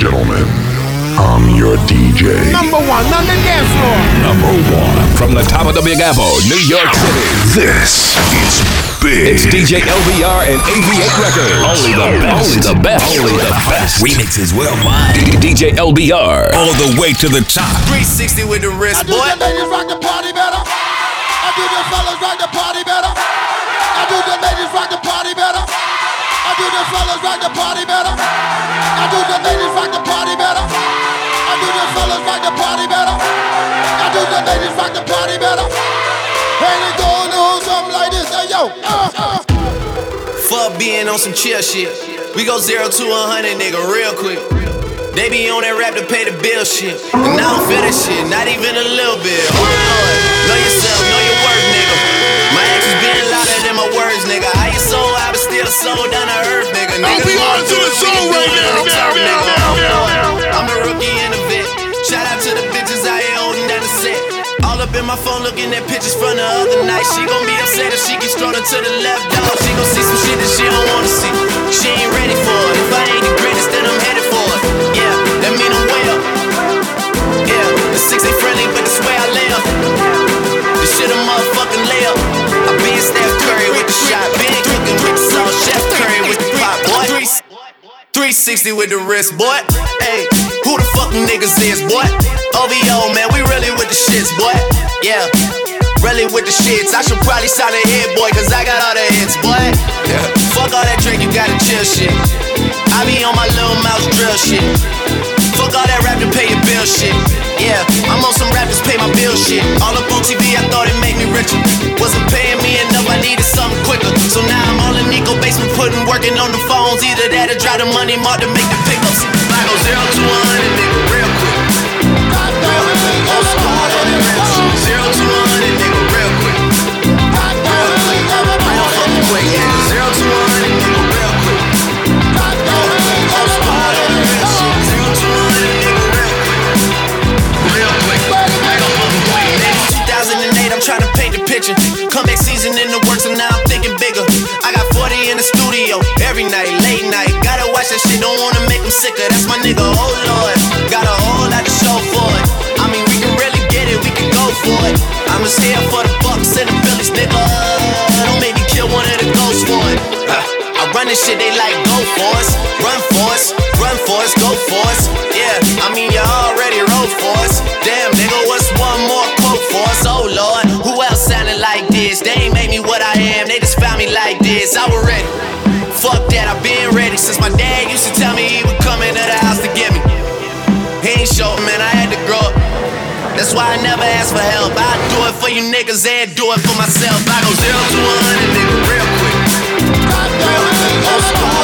gentlemen, I'm your DJ. Number one on the dance floor. Number one from the top of the Big Apple, New York City. This is big. It's DJ LBR and AV8 Records. Only the best. Only the best. Only the best. Remixes worldwide. D- DJ LBR. All the way to the top. 360 with the wrist, boy. I do boy. the ladies rock the party better. I do the fellas rock the party better. I do the ladies rock the party better. I do the fellas rock the party better. I do the ladies rock the party better. I do the fellas rock the party better. I do the ladies rock the party better. And it goes on something like this. Hey yo, uh, uh. Fuck being on some chill shit. We go zero to a hundred, nigga, real quick. They be on that rap to pay the bill shit. And I don't feel that shit, not even a little bit. Oh Lord, know yourself, know your worth, nigga. My actions being louder than my words, nigga. I ain't sold, I was still sold down to earth, nigga. Niggas we on to the show right now, now, now, now, I'm the rookie in the vet. Shout out to the bitches I ain't holding down the set. All up in my phone looking at pictures from the other night. She gon' be upset if she gets thrown to the left, dog. She gon' see some shit that she don't wanna see. She ain't ready for it. If I ain't 360 with the wrist, boy. Hey, who the fuck niggas is, boy? OVO, man, we really with the shits, boy. Yeah, really with the shits. I should probably sign a hit, boy, cause I got all the hits, boy. Yeah. Fuck all that drink, you gotta chill shit. I be on my little mouse drill shit. Fuck all that rap to pay your bill shit. Yeah, I'm on some rappers pay my bill shit. All up on TV, I thought it made me richer. Wasn't paying me enough, I needed something quicker. On the phones. Either that or drive the money mark to make the pickups. I go zero to one hundred, nigga, real quick. On some hard on the rest. Zero to one hundred, nigga, real quick. Real fucking quick, yeah. Zero to one hundred, nigga, real quick. On some hard on the rest. Zero to one hundred, nigga, real quick. Real quick. Real fucking quick, nigga. 2008, I'm trying to paint the picture. Comeback season in the every night, late night. Gotta watch that shit, don't wanna make them sicker. That's my nigga, oh lord. Got a whole lot to show for it. I mean, we can really get it, we can go for it. I'm just here for the bucks and the Phillies, nigga. Don't make me kill one of the ghosts for it. I run this shit, they like go for us, run for us, run for us, go for us. Yeah, I mean you already that, I've been ready since my dad used to tell me he would come into the house to get me. He ain't show, man, I had to grow up. That's why I never ask for help. I do it for you niggas and do it for myself. I go zero to one hundred, nigga, real quick. Real quick.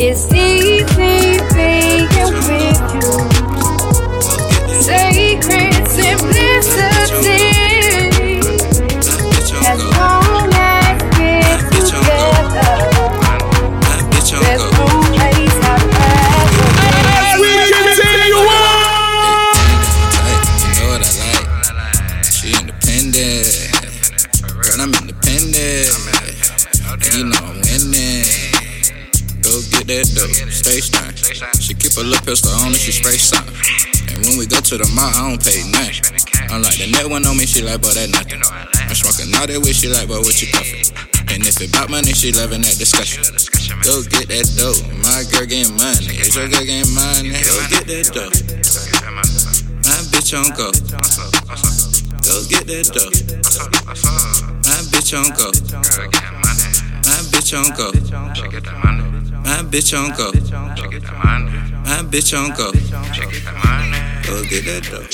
is he? to the mall, I don't pay nothing. I'm like, the net one on me, she like, but that nothing. I'm smoking all that way, she like, but what you puffin'? And if it bout money, she loving that discussion. Go get that dough, my girl getting money. Is your girl getting money? Go get that dough. My bitch on go. Go get that dope. My bitch on go. My bitch on go. My bitch on go. My bitch on go get that dough.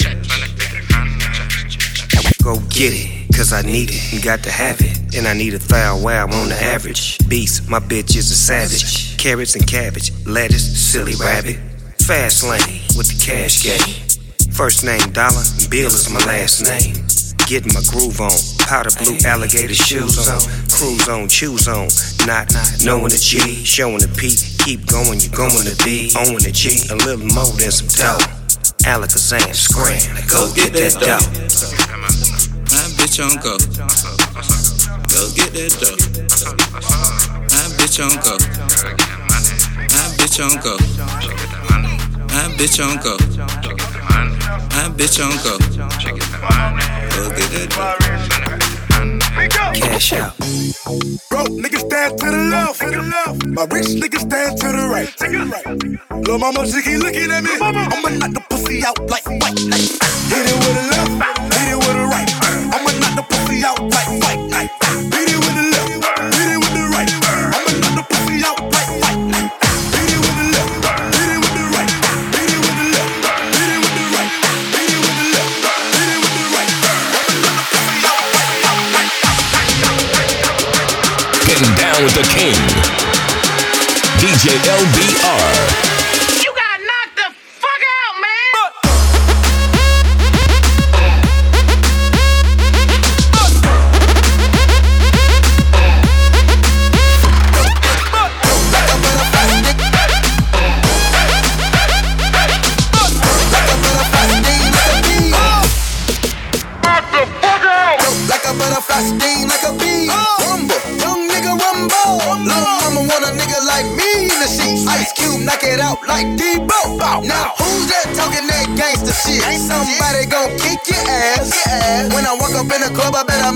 Go get it, cause I need it, and got to have it. And I need a wow on the average. Beast, my bitch is a savage. Carrots and cabbage, lettuce, silly rabbit. Fast lane with the cash game. First name Dollar, Bill is my last name. Getting my groove on, powder blue alligator shoes on, cruise on, choose on, not knowing the G, showing the P, keep going, you're going to be, owing the G, a little more than some dough. Alakazam, scram, go get that dough. My bitch on go. Go get that dough. My bitch on go. My bitch on go. My bitch on go. My bitch on go. Go get that dough. Cash out. Broke niggas stand to the left, left. My rich niggas stand to the right. To right. Lil' mama, she keep looking at me. I'ma knock the pussy out like white. Hit it with a left, DJ.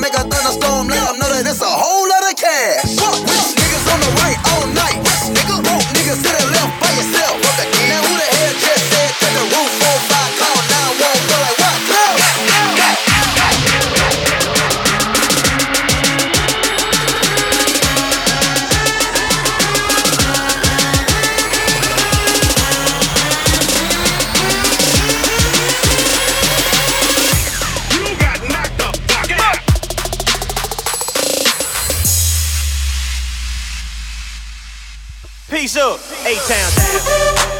Club, Peace up, A-Town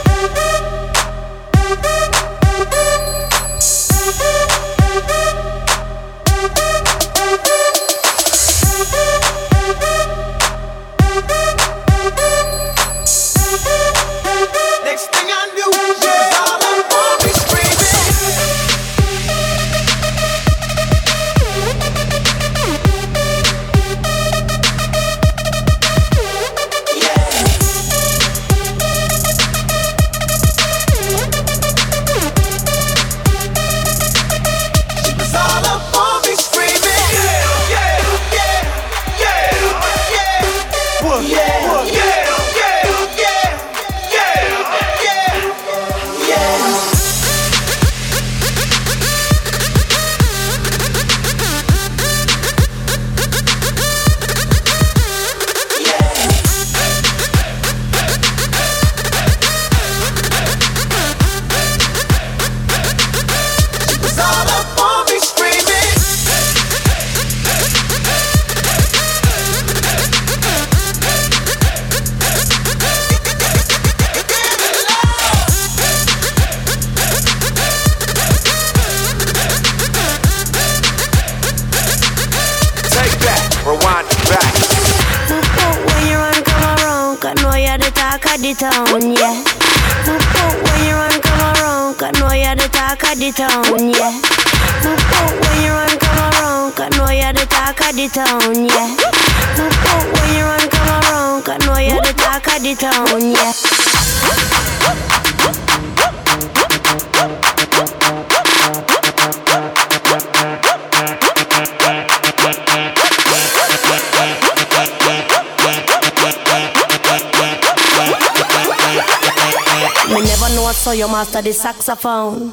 so you master the saxophone.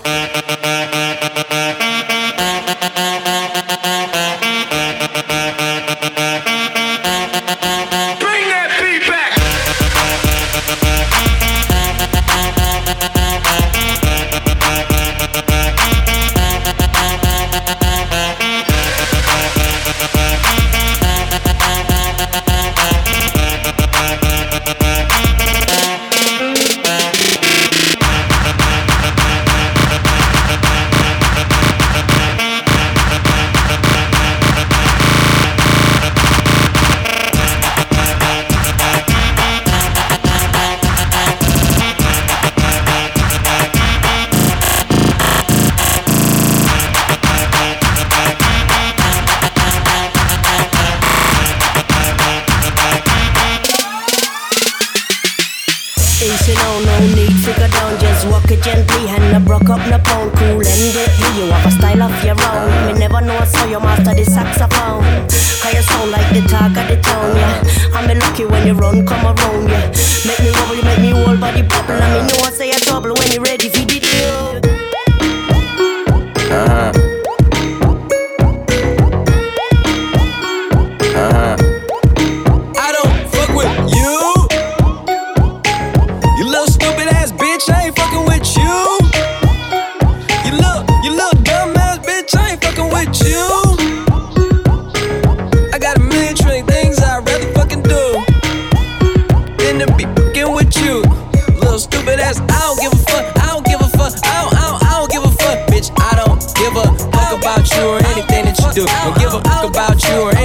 Do. Don't give a fuck about you or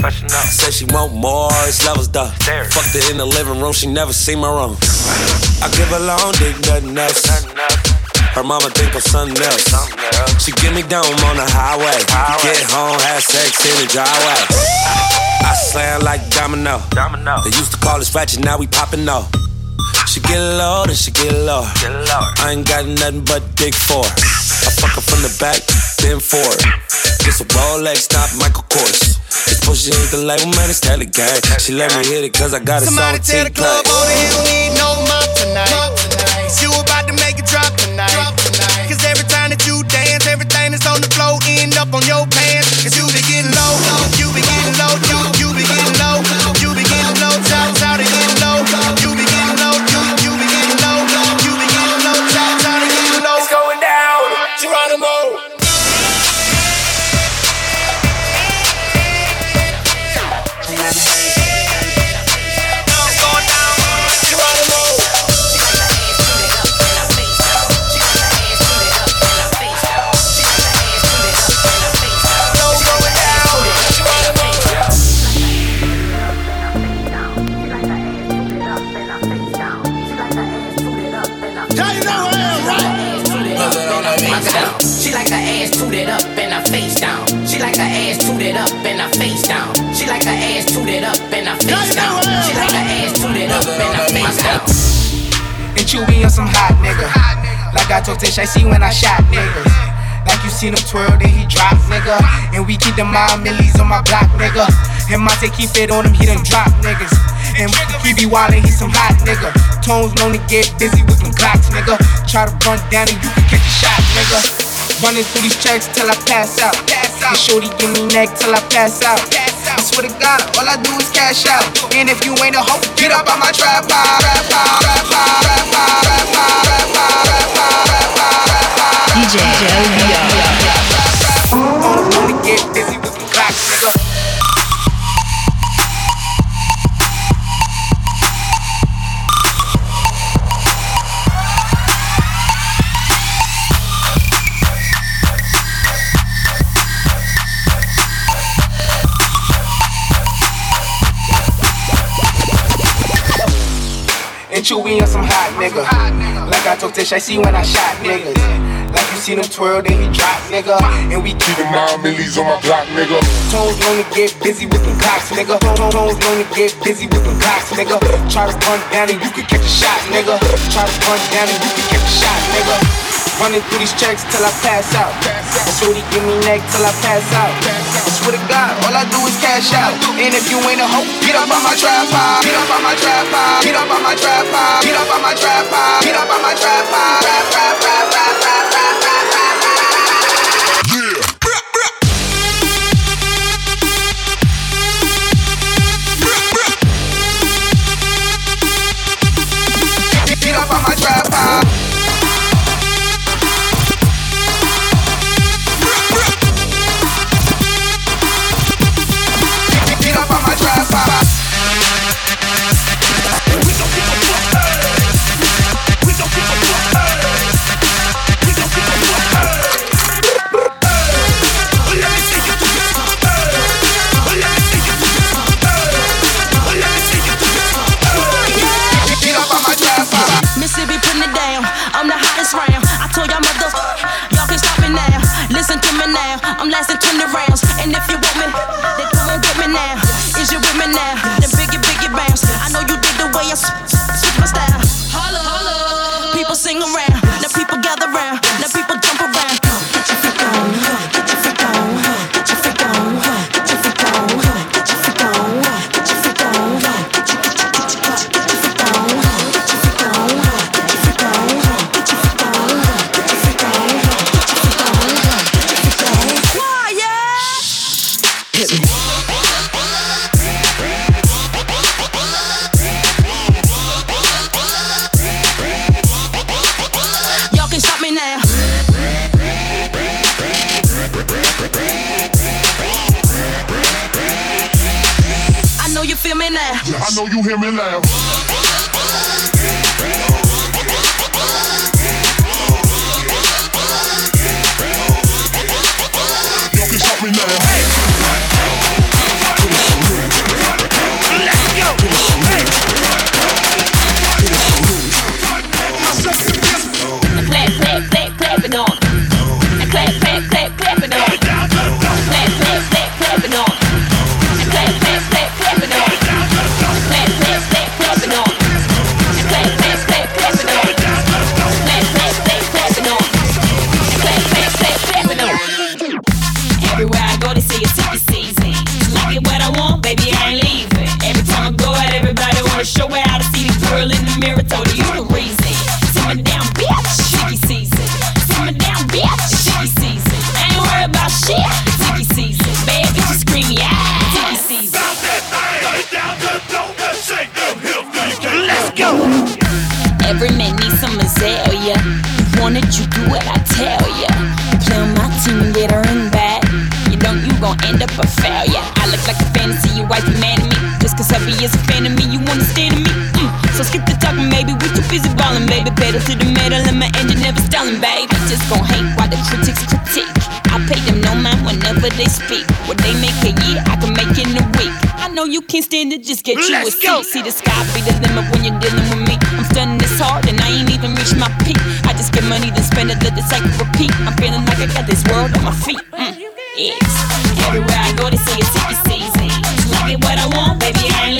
Say she want more, it's levels though. Fucked her in the living room, she never seen my room. I give her long dick, nothing else. Her mama think I'm something else. She give me down on the highway. Get home, have sex in the driveway. I slam like domino. They used to call us ratchet, now we poppin' off. She get low, then she get low. I ain't got nothing but dick for her. I fuck her from the back, then forward. This a Rolex, not Michael Kors. Pussy ain't the label, man, it's Telly Gang. She let me hit it cause I got a Somebody song tell the club owner he don't need no I told Tish, I see when I shot niggas. Like you seen him twirl, then he drop, nigga. And we keep the mile millies on my block, nigga. And Monte keep it on him, he done drop niggas. And he be wildin', he some hot nigga. Tones to get busy with them clocks, nigga. Try to run down and you can catch a shot, nigga. Running through these checks till I pass out. Pass And shorty give me neck till I pass out. pass I swear to God, all I do is cash out. And if you ain't a hoe, get up on my trap pile. Trap pile, trap pile, DJ Joe and chewy on some hot nigga. Like I told Tish, I see when I shot niggas. You seen him twirl, then he drop, nigga. And we keep nine millies on my block, nigga. Tones known to get busy with them clocks, nigga. Tones known to get busy with them clocks, nigga. Try to run down and you can catch a shot, nigga. Try to run down and you can catch a shot, nigga. Running through these checks till I pass out. And Shorty give me neck till I pass out. I swear to God, all I do is cash out. And if you ain't a hoe, get up on my tripod. Get up on my tripod. Get up on my tripod. Get up on my tripod. Get up on my. Trap, trap, trap, trap, trap, trap, trap, Yeah. I'm lasting 20 rounds. And if you go. Every man needs some azalea. You want it, you do it, I tell ya. Play on my team, get her in back. You don't, you gon' end up a failure. I look like a fantasy, your wife mad at me. Just cause hubby is a fan of me, you wanna stand to me. Mm. So skip the talking, maybe we too busy ballin', baby. Pedal to the metal and my engine never stalling, baby. Just gon' hate while the critics critique. I pay them no mind whenever they speak. What they make a year, I can make in a week. You can't stand it, just get you a Let's seat. go. See the sky be the limit when you're dealing with me. I'm stunning this hard and I ain't even reached my peak. I just get money, then spend it, let the cycle repeat. I'm feeling like I got this world on my feet. Mm. Yes. Everywhere I go, they say it's season. Like it what I want, baby, I ain't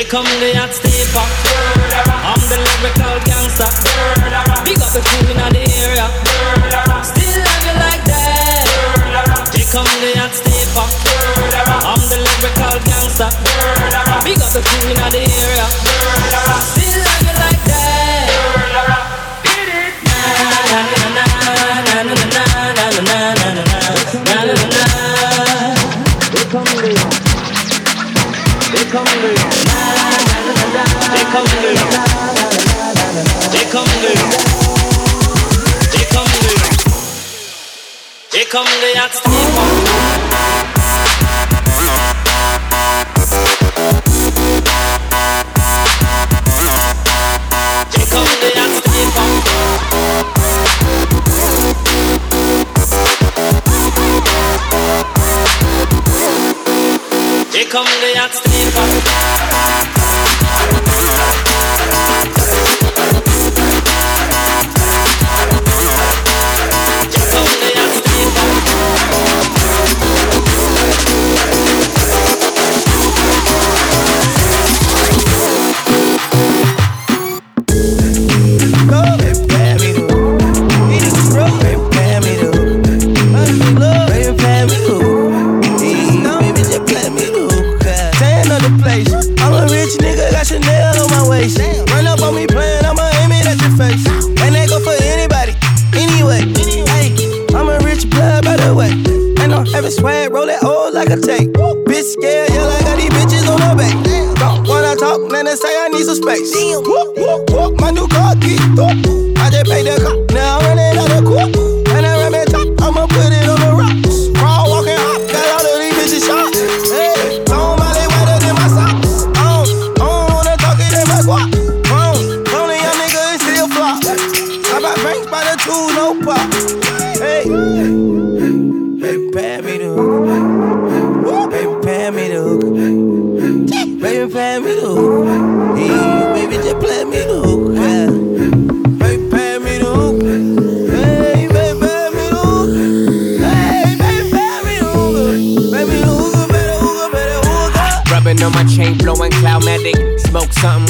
Here come the hot stepper. I'm the lyrical gangster. Big up the crew in the area. Still love you like that. Here come the hot stepper. I'm the lyrical gangster. Big up the crew in the area. come lay at sleep they say I need some space. Whoop, whoop, whoop, my new car. Whoop. I just paid the car,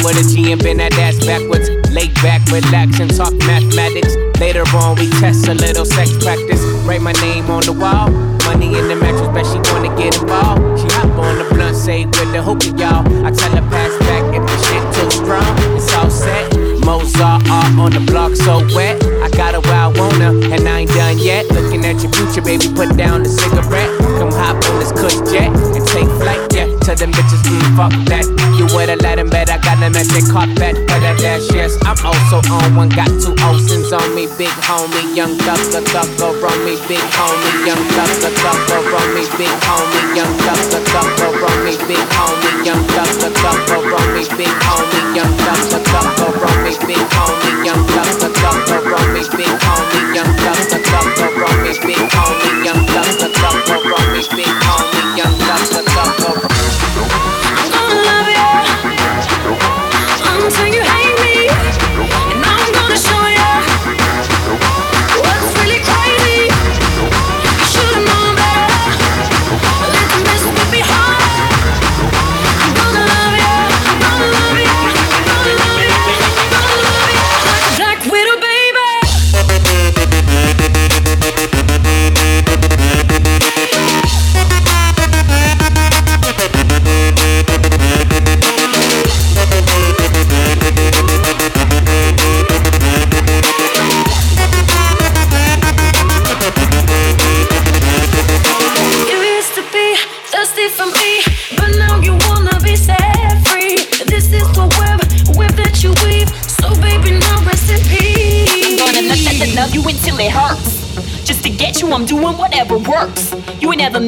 with a G and bend that ass backwards. Lay back, relax, and talk mathematics. Later on, we test a little sex practice. Write my name on the wall. Money in the mattress, bet she wanna get involved. She hop on the blunt, say with the hookah, y'all. I tell her pass back if the shit too strong. It's all set. Mozart on the block, so wet. I got a wild wanna, and I ain't done yet. Looking at your future, baby, put down the cigarette. Come hop on this cush jet and take Tell them bitches, mm, fuck that. You would've let them bet I got them at their carpet for that dash, yes. I'm also on one, got two Olsen's on me, big homie, young thugger, thugger on me, big homie, young thugger, thugger on me, big homie, young thugger, thugger on me, big homie, young thugger, thugger on me, big homie, young thugger, thugger on me, big homie, young thugger, thugger on me, big homie, young thugger, thugger on me, big homie, young thugger, thugger on me, big homie,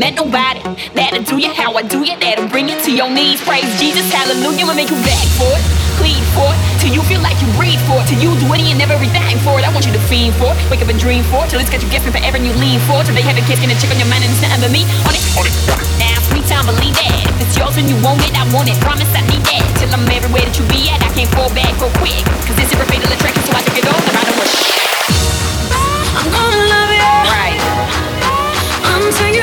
met nobody that'll do you how I do you, that'll bring you to your knees. Praise Jesus, hallelujah, I'll make you beg for it, plead for it, till you feel like you breathe for it, till you do any and everything for it. I want you to fiend for it, wake up and dream for it, till it's got you guessing forever and you lean for it, till they have a kiss and a check on your mind and it's nothing but me on it. On it. Now, sweet time, believe that. If it's yours and you want it, I want it. Promise I need that. Till I'm everywhere that you be at, I can't fall back real quick. Cause this is a fatal attraction, so I took it all, and I don't want shit. I'm gonna love you Right. until you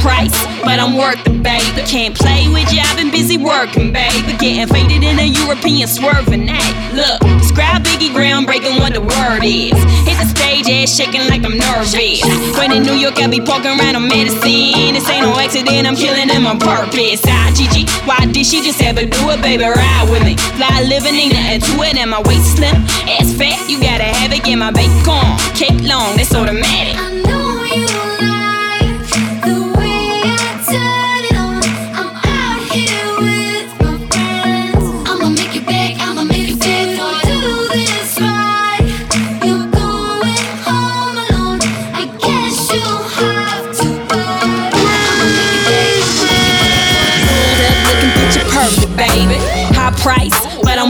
Price, but I'm worth it, baby. Can't play with you, I've been busy working, baby. Getting faded in a European swerving act. Look, describe Biggie groundbreaking what the word is. Hit the stage, ass shaking like I'm nervous. When in New York, I be poking around on medicine. This ain't no accident, I'm killing them on purpose. Ah, Gigi, why did she just ever do it, baby? Ride with me. Fly living, ain't nothing to it, and my waist slim. Ass fat, you gotta have it, get my bacon. Cake long, that's automatic.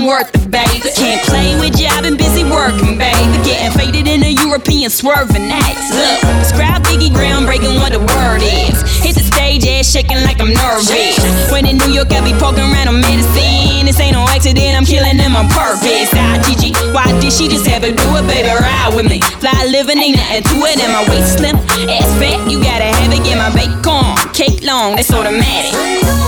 Worth it, baby. Can't play with you, I've been busy working, baby. Getting faded in a European swerving acts. Look, describe Biggie groundbreaking what the word is. Hit the stage, ass shaking like I'm nervous. When in New York, I be poking around on medicine. This ain't no accident, I'm killing them on purpose. Ah, Gigi, why did she just ever do it, baby? Ride with me. Fly living, ain't nothing to it, and my waist slim. Ass fat, you gotta have it, get my bacon. Cake long, that's automatic.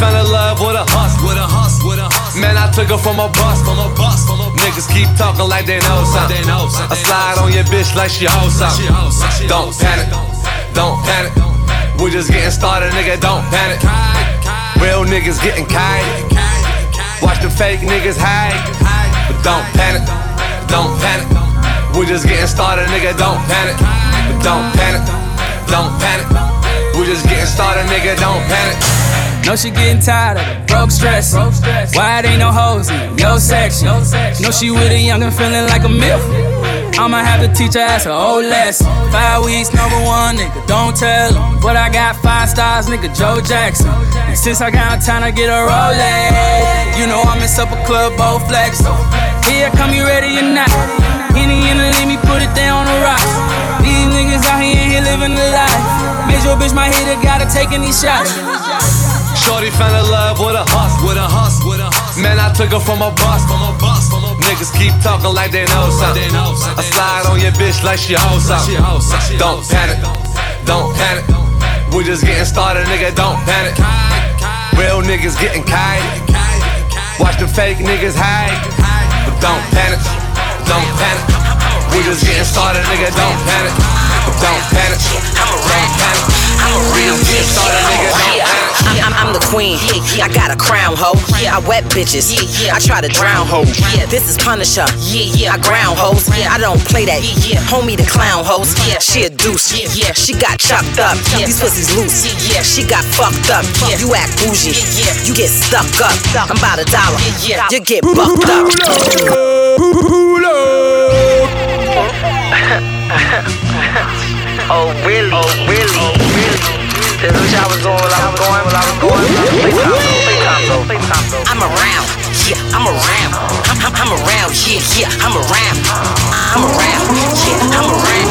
Fell in love with a hustle, with a hustle, with a hustle. Man, I took her from a bus, from a bus, from a bus. Niggas keep talking like they know something. I slide on your bitch like she hoes something. Don't panic, don't panic. We just getting started, nigga. Don't panic. Real niggas getting kite. Watch the fake niggas hide, but don't panic, don't panic. We just getting started, nigga. Don't panic, but don't panic, don't panic. We just getting started, nigga. Don't panic. Know she getting tired of it, broke stress. Why it ain't no hoes in your section? Know she with a youngin' feeling like a myth. I'ma have to teach her ass a old lesson. Five weeks, number one, nigga, don't tell 'em. But I got five stars, nigga, Joe Jackson. And since I got time to get a Rolex, you know I'm in supper club, both flex. Here, come you ready or not? Henny in the let me put it down on the rocks. These niggas out here, ain't here living the life. Made your bitch my hitter, gotta take any shots. Shorty fell in love with a hustle, with a hustle, with a hustle. Man, I took her from a bus. Niggas keep talking like they know something. I slide on your bitch like she hoes something. Don't panic, don't panic. We just getting started, nigga. Don't panic. Real niggas getting kite. Watch the fake niggas hide. But don't panic, don't panic. We just getting started, nigga. Don't panic, don't panic, don't panic. Getting started, nigga. Oh, don't panic. I'm, I'm, I'm the queen. I got a crown, ho. I wet bitches. I try to drown hoes. This is Punisher. I ground hoes. I don't play that. Homie the clown hoes. She a deuce. She got chopped up. These pussies loose. She got fucked up. You act bougie. You get stuck up. I'm about a dollar. You get bucked up. Oh really? Oh really? Oh really? Is what y'all was doing while I was going, while I was going. Though, FaceTime though. I'm around, yeah, I'm around. I'm, I'm, I'm around, yeah, yeah, I'm around. I'm around, yeah, I'm around.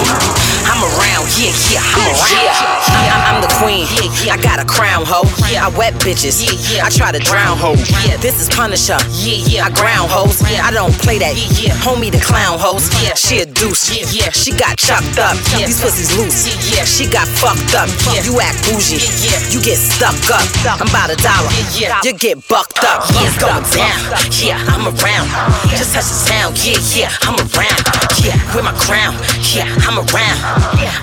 I'm around, yeah, yeah, I'm around. I'm, I'm, I'm the queen, I got a crown, ho. I wet bitches, I try to drown hoes. This is Punisher, I ground hoes. I don't play that. Homie the clown hoes. She a deuce, she got chopped up. These pussies loose, she got fucked up. You act bougie, you get stuck up. I'm about a dollar, you get bucked up. Yeah, it's going down, yeah, I'm around. Just touch the sound, yeah, yeah, I'm around. Yeah, with my crown, yeah, I'm around.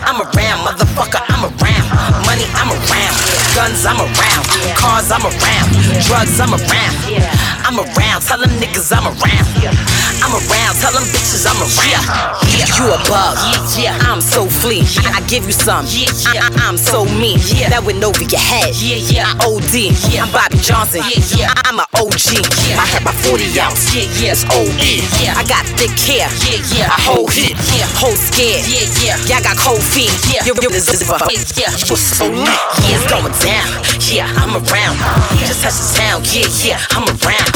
I'm around, motherfucker, I'm around. Money, I'm around. Guns, I'm around. Cars, I'm around. Drugs, I'm around. I'm around. Tell them niggas I'm around. I'm around. Tell them bitches I'm around. Yeah, You a bug. Yeah, I'm so flea. I, I give you some. I, I, I'm so mean. Yeah, That went over your head. I OD. I'm Bobby Johnson. I, I'm an OG. Yeah, I had my 40 ounce. Yeah, yeah, It's OE. I got thick hair. Yeah, yeah, I hold it. Hold scared. Y'all got cold feet. Yeah, You're real as a Yeah, you so lit. Yeah, it's going down. Yeah, I'm around. Just touch the town. Yeah, yeah, I'm around.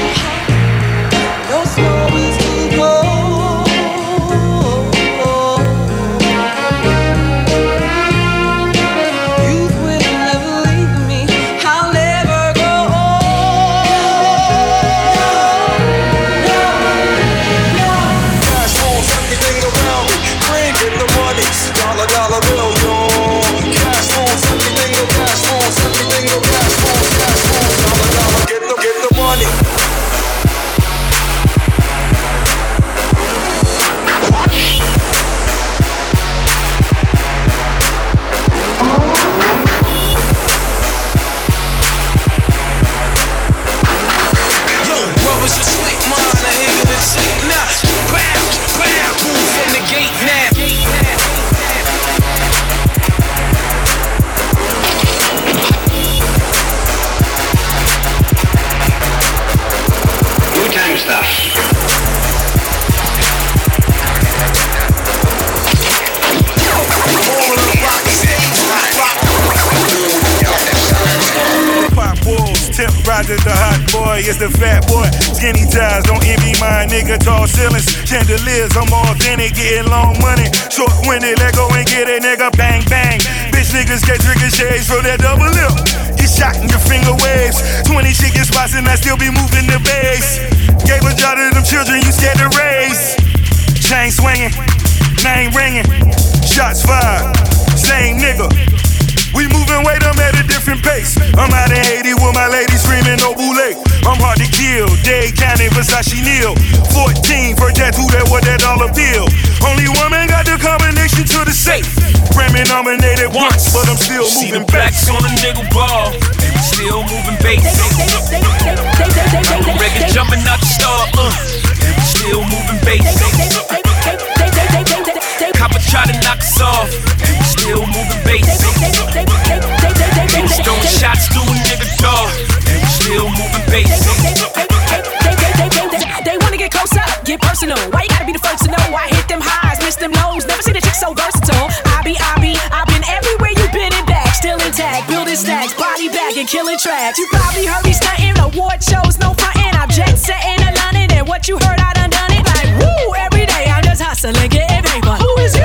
and killing tracks. You probably heard me stunting award shows, no frontin'. I'm jet setting London, and what you heard, I done done it. Like woo, every day I'm just hustling, getting paper. Who is you?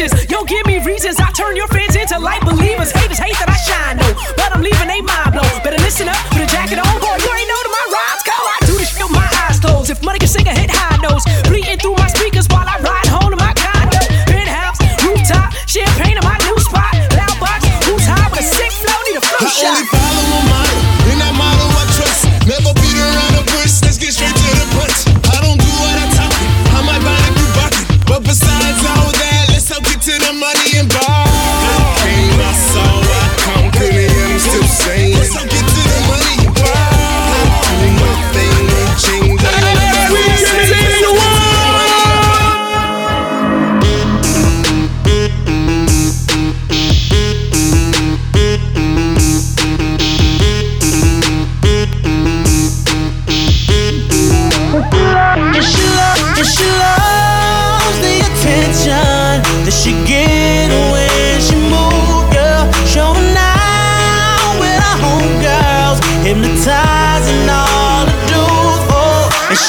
Speeches. Yo, give me reasons.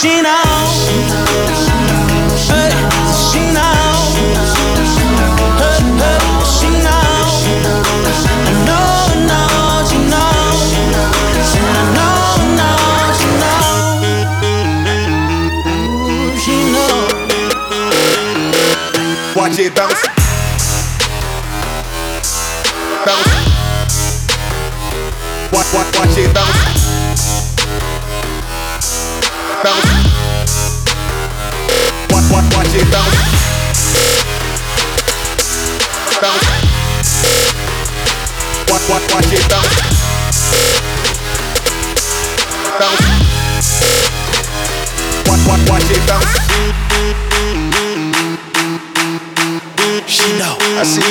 She knows, hey, she she know, know, she know, know, she. She know. Watch it bounce. Bounce. Watch, watch, watch it bounce. Bounce. Watch, watch, watch it bounce. Bounce. Watch, watch, watch it bounce. Bounce. Watch, watch, watch it bounce. She know, I see.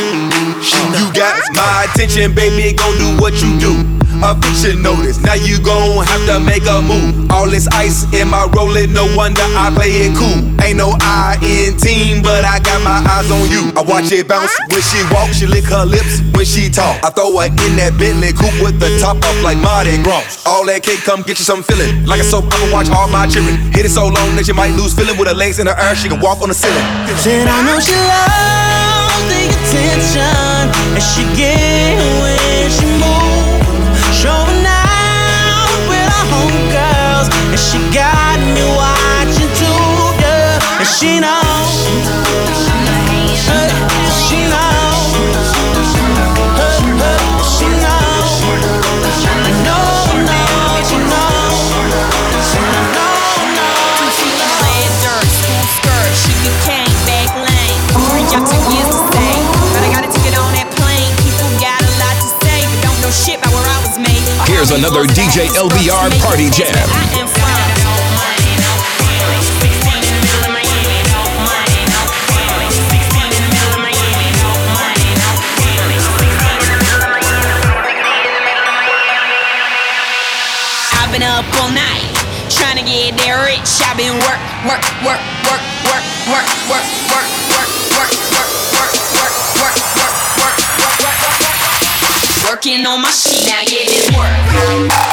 She uh. know. You got my attention, baby. Go do what you do. Eviction notice. Now you gon' have to make a move. All this ice in my rolling, no wonder I play it cool. Ain't no I in team, but I got my eyes on you. I watch it bounce when she walk, she lick her lips when she talk. I throw her in that Bentley coupe with the top up like Mardi Gras. All that cake, come get you some feeling. Like a soap, I'ma watch all my children. Hit it so long that you might lose feeling with her legs in her air. She can walk on the ceiling. Said I know she loves the attention that she get when she got me watching too, yeah. And she knows, hey, she knows, hey, hey, she knows. I know, she knows. Know, know, she Red dirt, school skirt, she can cane, back lane. Reach out to years to stay. But I got a ticket on that plane. People got a lot to say, but don't know shit about where I was made. Here's another DJ LBR party it jam. Been work, work, work, work, work, work, work, work, work, work, work, work, work, work, work, work, work, work, work. Working on my shit. Now get this work. Work,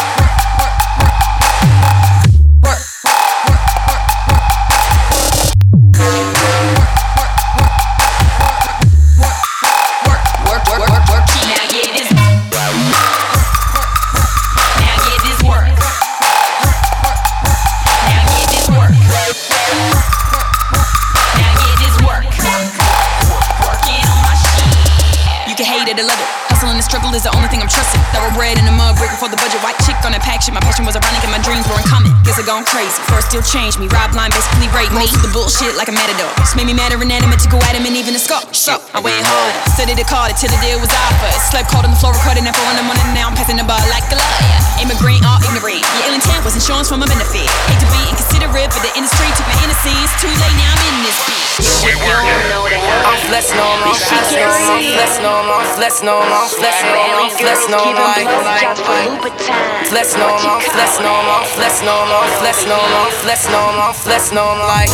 Thoroughbred in the mud, brick working for the budget. White on that pack shit. My passion was ironic and my dreams were uncommon. Guess I gone crazy. First still changed me. Rob line basically raped me. Most of the bullshit like a matador. Just made me mad or inanimate to go at him and even a scuff. So I went hard. Studied the card till the deal was offered. Slept cold on the floor, recording that phone in the morning. Now I'm passing the bar like a lawyer. Immigrant, all ignorant. Your ill intent was insurance from a benefit. Hate to be inconsiderate, but the industry took my innocence. Too late, now I'm in this bitch. I'm flexing on, I'm flexing on, I'm flexing on, I'm flexing on, I'm flexing on, I'm flexing on like flexing on, I'm flexing on, I'm flexing on, I'm flexing on, I'm flexing on, I'm flexing on like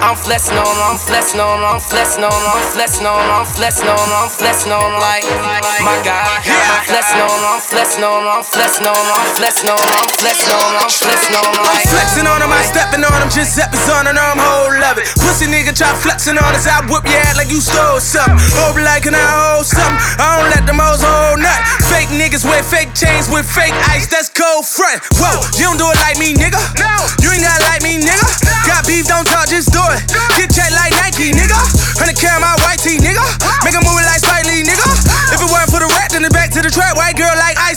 I'm flexing on, I'm flexing on, I'm flexing on, I'm flexing on, I'm flexing on, I'm flexing on like my God. I'm flexing on, I'm flexing on, I'm flexing on, I'm flexing on, I'm flexing on, I'm flexing on I'm flexing on him, I stepping on him, stepping on him, I'm whole love it. Pussy nigga try flexing on us, I whip your ass like you stole something. Hope like can I hold something? I don't let them hoes. Fake niggas wear fake chains with fake ice, that's cold front. Whoa, you don't do it like me, nigga. No, you ain't gotta like me, nigga. Got beef, don't talk, just do it. Get checked like Nike, nigga. Hundred carry my white tee, nigga. Make a movie like Spike Lee, nigga. If it weren't for the rat, then it back to the trap. White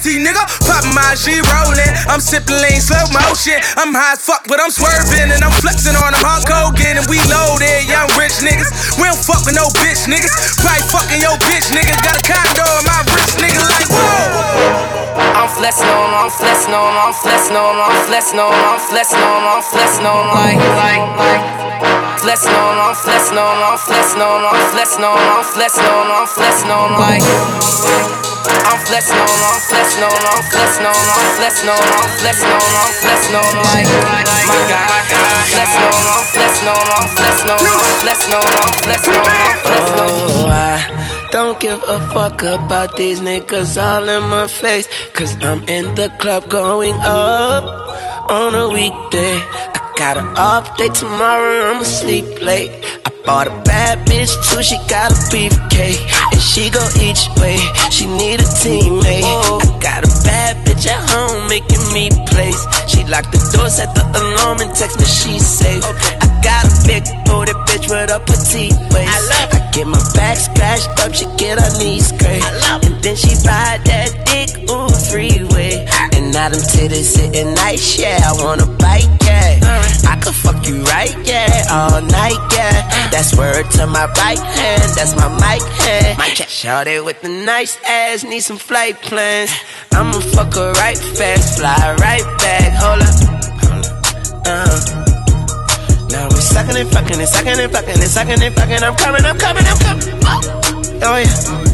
like nigga. Poppin' my shit rolling. I'm sipping lean slow motion. I'm high as fuck, but I'm swerving and I'm flexing on them hard cocaine and we loaded. Young rich niggas. We don't fuck with no bitch niggas. Probably fucking your bitch nigga. Got a condo and my rich nigga like whoa. I'm flexing on, I'm flexing on, I'm flexing on, I'm flexing on, I'm flexing on, I'm flexing on like like like flexing on, I'm flexing on, I'm flexing on, I'm flexing on, I'm flexing on, I'm flexing on like I'm flexing on, I'm flexing on, I'm flexing on, I'm flexing on, I'm flexing on, I'm flexing on like my God. I'm flexing on, I'm flexing on, I'm flexing on, I'm flexing on, I'm flexing on, I'm flexing on. Oh, I don't give a fuck about these niggas all in my face. Cause I'm in the club going up on a weekday. I got an off day tomorrow, I'ma sleep late. I bought a bad bitch too, she got a beefcake. And she go each way, she need a teammate. I got a bad bitch at home making me plays. Locked the door, set the alarm, and text me she's safe. I got a big booty bitch with a petite waist. I love I get my back scratched up, she get her knees scraped. And then she ride that dick, ooh, freeway. And now them titties sitting nice, yeah. I wanna bite, yeah. Uh-huh. I could fuck you right, yeah, all night, yeah. That's word to my right hand, that's my mic hand. Shout it with the nice ass, need some flight plans. I'ma fuck her right fast, fly right back. Hold up, hold up, uh. Now we're sucking and fucking and sucking and fucking and sucking and fucking. I'm coming, I'm coming, I'm coming. Oh, oh yeah.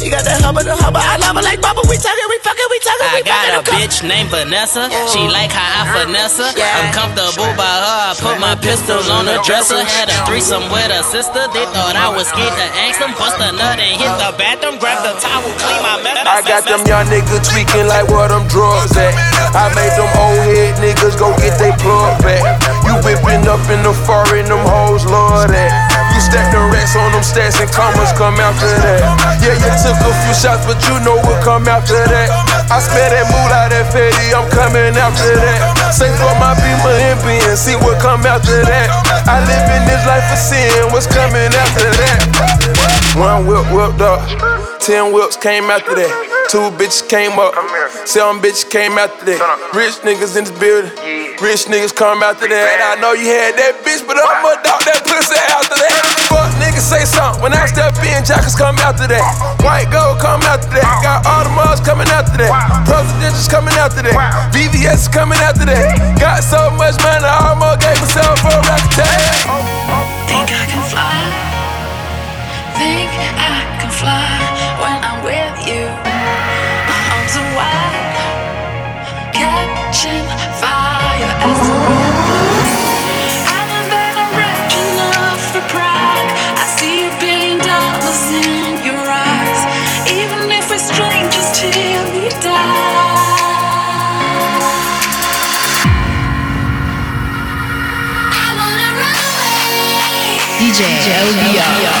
She got that hubba the hubba. I love her like Bubba. We talking, we fucking, we talking, I we got fucking. a I'm bitch named Vanessa. She oh. like how I finesse her. Yeah. I'm comfortable by her. I put my pistols on the dresser. Had a threesome with her sister. They thought I was scared to ask them. Bust a nut and hit the bathroom. Grab the towel, clean my mess. I got them young niggas tweaking like where them drugs at. I made them old head niggas go get they plug back. You whipping up in the foreign, them hoes love that. Stack the racks on them stacks and commas come after that. Yeah, you took a few shots, but you know what come after that. I smell that moolah, that fatty, I'm coming after that. Say for my beamer and being, see what come after that. I live in this life for sin, what's coming after that? One whip whipped up, ten whips came after that. Two bitches came up, seven bitches came after that. Rich niggas in this building, rich niggas come after that. I know you had that bitch, but I'ma dog that pussy after that. Fuck say something when I step in, jackets come after that. White gold come after that. Got all the mugs coming after that. Presidentials coming after that. VVS coming after that. Got so much money, I almost gave myself a record tag. Think I can fly. Think I can fly when I'm with you. My arms are wide, catching fire as the DJ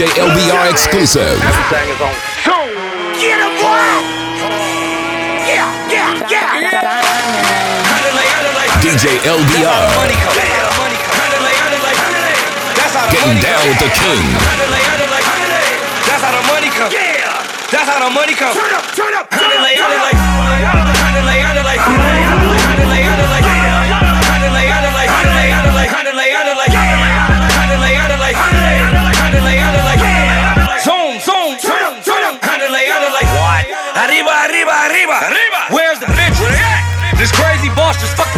DJ LBR exclusive. Everything is on. Get him, boy! Yeah, yeah, yeah! DJ LBR. Getting down with the king. That's how the money come. Yeah. That's how the money come. Turn up, turn up, turn up. Zoom,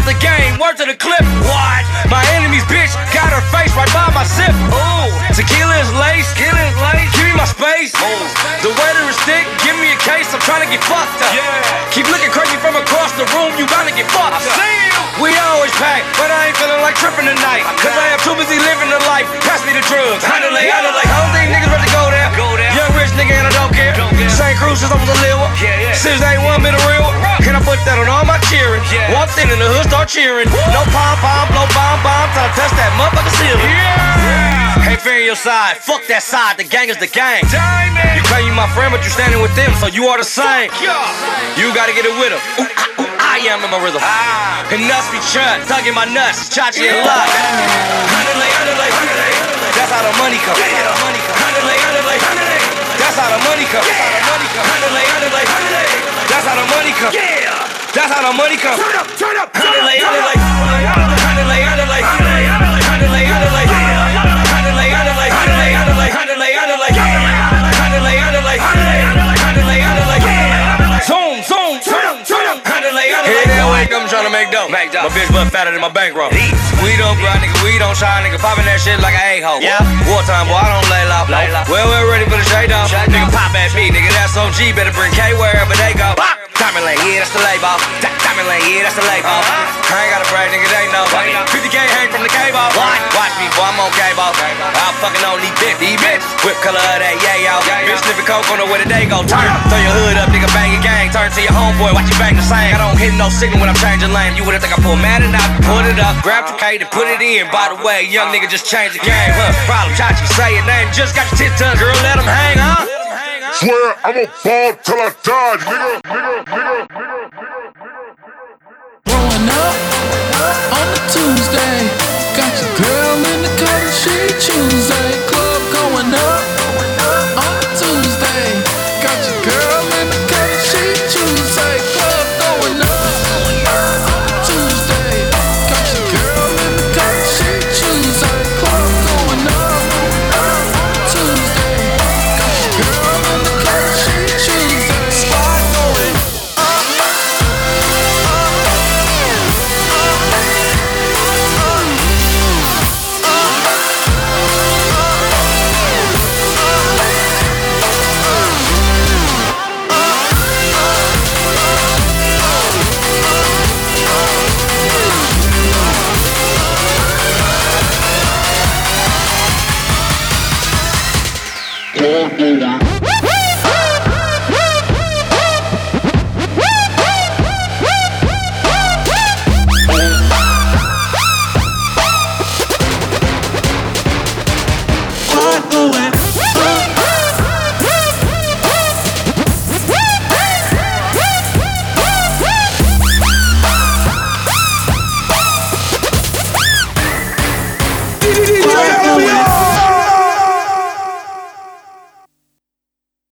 boss just fucked up the game. Word to the clip. What? My enemy's bitch got her face right by my sip. Ooh, tequila is lace. Tequila is lace. Give me my space. Ooh. The waiter is thick. Give me a case. I'm trying to get fucked up. Yeah. Keep looking crazy from across the room. You bound to get fucked up. see you. We always pack, but I ain't feeling like tripping tonight. Cause I am too busy living the life. Pass me the drugs. Handle it, handle it. I don't think niggas ready to go there. Go there. Young rich nigga and I don't care. Same crew since I was a little. Yeah, yeah. Since they ain't one bit a real. Can I put that on all my cheering? Yeah. Walked in and the hood start cheering. No pom pom, no bomb bomb. To touch that motherfucker ceiling. Yeah. Fair in your side. Fuck that side. The gang is the gang. Diamond. You claim you my friend, but you're standing with them, so you are the same. You gotta get it with them. Ooh, ah, ooh, I am in my rhythm. And nuts be chut, tugging my nuts, chachi and luck. That's how the money come. That's how the money come. That's how the money come. That's how the money come. That's how the money come. Turn up, turn up, turn up. Make dough. My bitch butt fatter than my bankroll. We don't grind, nigga. We don't shine, nigga. Popping that shit like an a-hole. Yeah. Wartime, boy, I don't lay low. Well, we're ready for the shade off. Nigga, pop at me, nigga. That's OG. Better bring K wherever they go. Pop. Diamond lane, yeah, that's the label. Di- Diamond lane, yeah, that's the label. Uh-huh. I ain't got a brag, nigga. They know. 50k hang from the cable. Watch me, boy, I'm on cable. Whip color of that, yeah, yo. Bitch sniffing coke on the way the day go. Turn, throw your hood up, nigga, bang your gang. Turn to your homeboy, watch you bang the same. I don't hit no signal when I'm changing lane. You would've think I pull Madden out, put it up, grab the K, and put it in. By the way, young nigga just changed the game, huh? Problem, Chachi, say your name. Just got your tit tucked, girl, let him hang, huh? Swear I'ma ball till I die, nigga, nigga, nigga. Growing up on a Tuesday, got your girl in the car, she Tuesday. Club going up